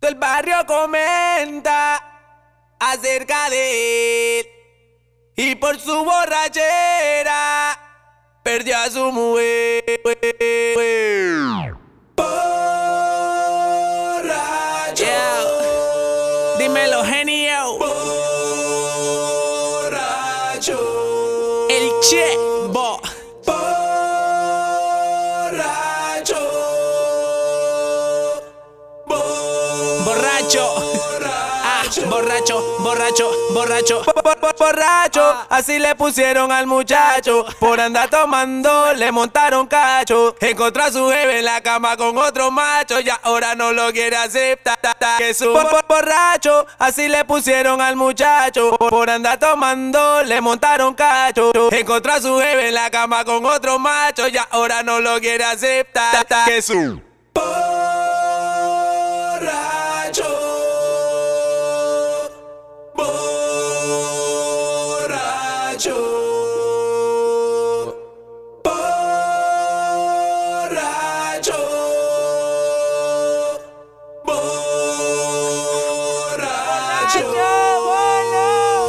Todo el barrio comenta acerca de él. Y por su borrachera perdió a su mujer. Borracho. Yeah. Dímelo, genio. Borracho. El Chevo. Borracho. Ah, borracho, borracho, borracho, Bo- bo- bo- borracho. Así le pusieron al muchacho. Por andar tomando, le montaron cacho. Encontró a su jefe en la cama con otro macho. Y ahora no lo quiere aceptar. Que su bo- bo- borracho. Así le pusieron al muchacho. Por andar tomando, le montaron cacho. Encontró a su jefe en la cama con otro macho. Y ahora no lo quiere aceptar. Que su borracho. Borracho.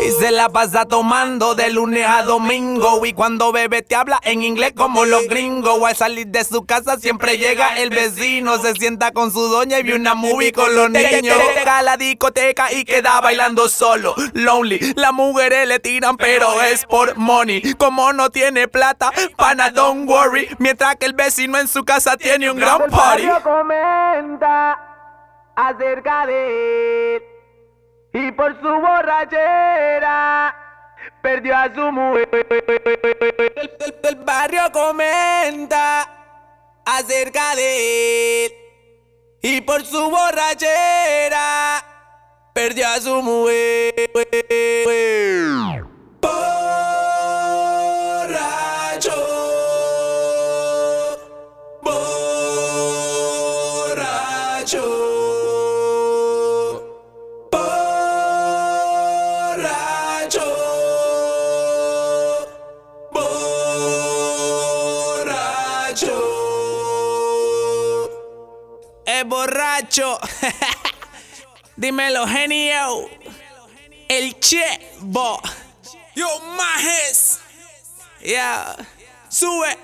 Y se la pasa tomando de lunes a domingo. Y cuando bebe te habla en inglés como los gringos. Al salir de su casa siempre llega el vecino. Se sienta con su doña y ve una movie con los niños. Llega a la discoteca y queda bailando solo. Lonely. Las mujeres le tiran, pero es por money. Como no tiene plata, pana, don't worry. Mientras que el vecino en su casa tiene un gran party. comenta acerca de él. Y por su borrachera perdió a su mujer. El, barrio comenta acerca de él. Y por su borrachera perdió a su mujer. Es borracho. Dímelo, genio. El Chevo. Yo, majes. Yeah. Sube.